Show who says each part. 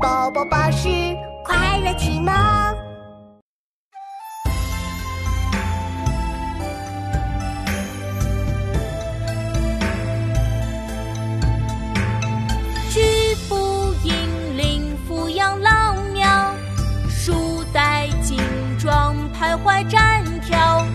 Speaker 1: 宝宝巴士快乐启蒙。
Speaker 2: 举步引领，扶养老庙；束带金装，徘徊站跳。